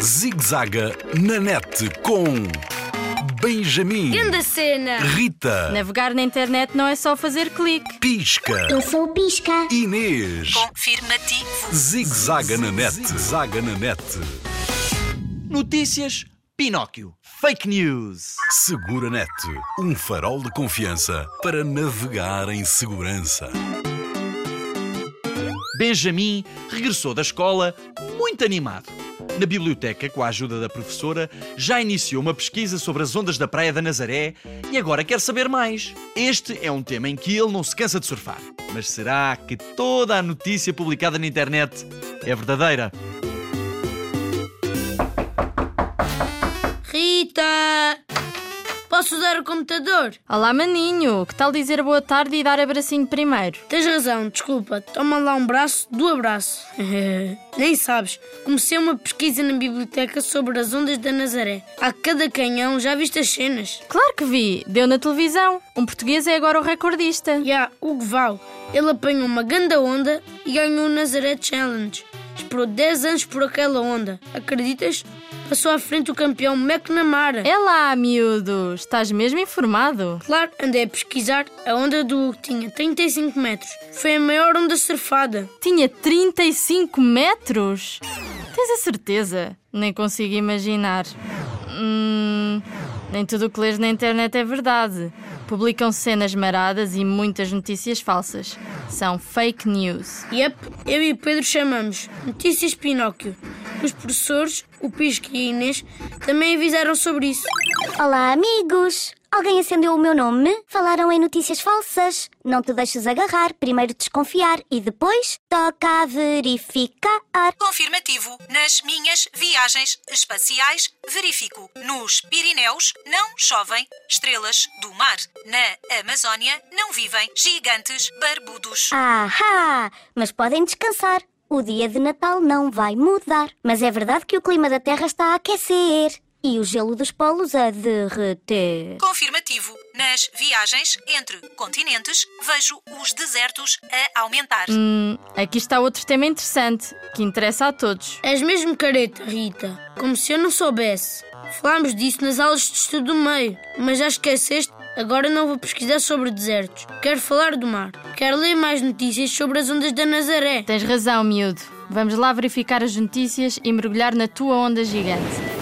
Zigzaga na net com Benjamin, Grande cena! Rita, Navegar na internet não é só fazer clique. Pisca, Eu sou o Pisca. Inês. Confirmativo. Zigzaga na net, zaga na net. Notícias Pinóquio. Fake News. Segura net, um farol de confiança para navegar em segurança. Benjamin regressou da escola muito animado. Na biblioteca, com a ajuda da professora, já iniciou uma pesquisa sobre as ondas da Praia da Nazaré e agora quer saber mais. Este é um tema em que ele não se cansa de surfar. Mas será que toda a notícia publicada na internet é verdadeira? Rita! Posso usar o computador? Olá, maninho. Que tal dizer boa tarde e dar abracinho primeiro? Tens razão, desculpa. Toma lá um braço do abraço. Nem sabes, comecei uma pesquisa na biblioteca sobre as ondas da Nazaré. Há cada canhão, já viste as cenas? Claro que vi. Deu na televisão. Um português é agora o recordista. E há Hugo Val. Ele apanhou uma ganda onda e ganhou o Nazaré Challenge. Esperou 10 anos por aquela onda. Acreditas? Passou à frente o campeão McNamara. É lá, miúdo. Estás mesmo informado? Claro, andei a pesquisar. A onda do Hugo tinha 35 metros. Foi a maior onda surfada. Tinha 35 metros? Tens a certeza? Nem consigo imaginar. Hum, nem tudo o que lês na internet é verdade. Publicam cenas maradas e muitas notícias falsas. São fake news. Yep, eu e o Pedro chamamos Notícias Pinóquio. Os professores, o Pisco e a Inês, também avisaram sobre isso. Olá, amigos. Alguém acendeu o meu nome? Falaram em notícias falsas. Não te deixes agarrar, primeiro desconfiar e depois toca a verificar. Confirmativo. Nas minhas viagens espaciais, verifico. Nos Pirineus não chovem estrelas do mar. Na Amazónia não vivem gigantes barbudos. Ahá! Mas podem descansar. O dia de Natal não vai mudar. Mas é verdade que o clima da Terra está a aquecer e o gelo dos polos a derreter. Confirmativo. Nas viagens entre continentes, vejo os desertos a aumentar. Hum, aqui está outro tema interessante que interessa a todos. És mesmo careta, Rita. Como se eu não soubesse. Falámos disso nas aulas de estudo do meio, mas já esqueceste? Agora não vou pesquisar sobre desertos. Quero falar do mar. Quero ler mais notícias sobre as ondas da Nazaré. Tens razão, miúdo. Vamos lá verificar as notícias e mergulhar na tua onda gigante.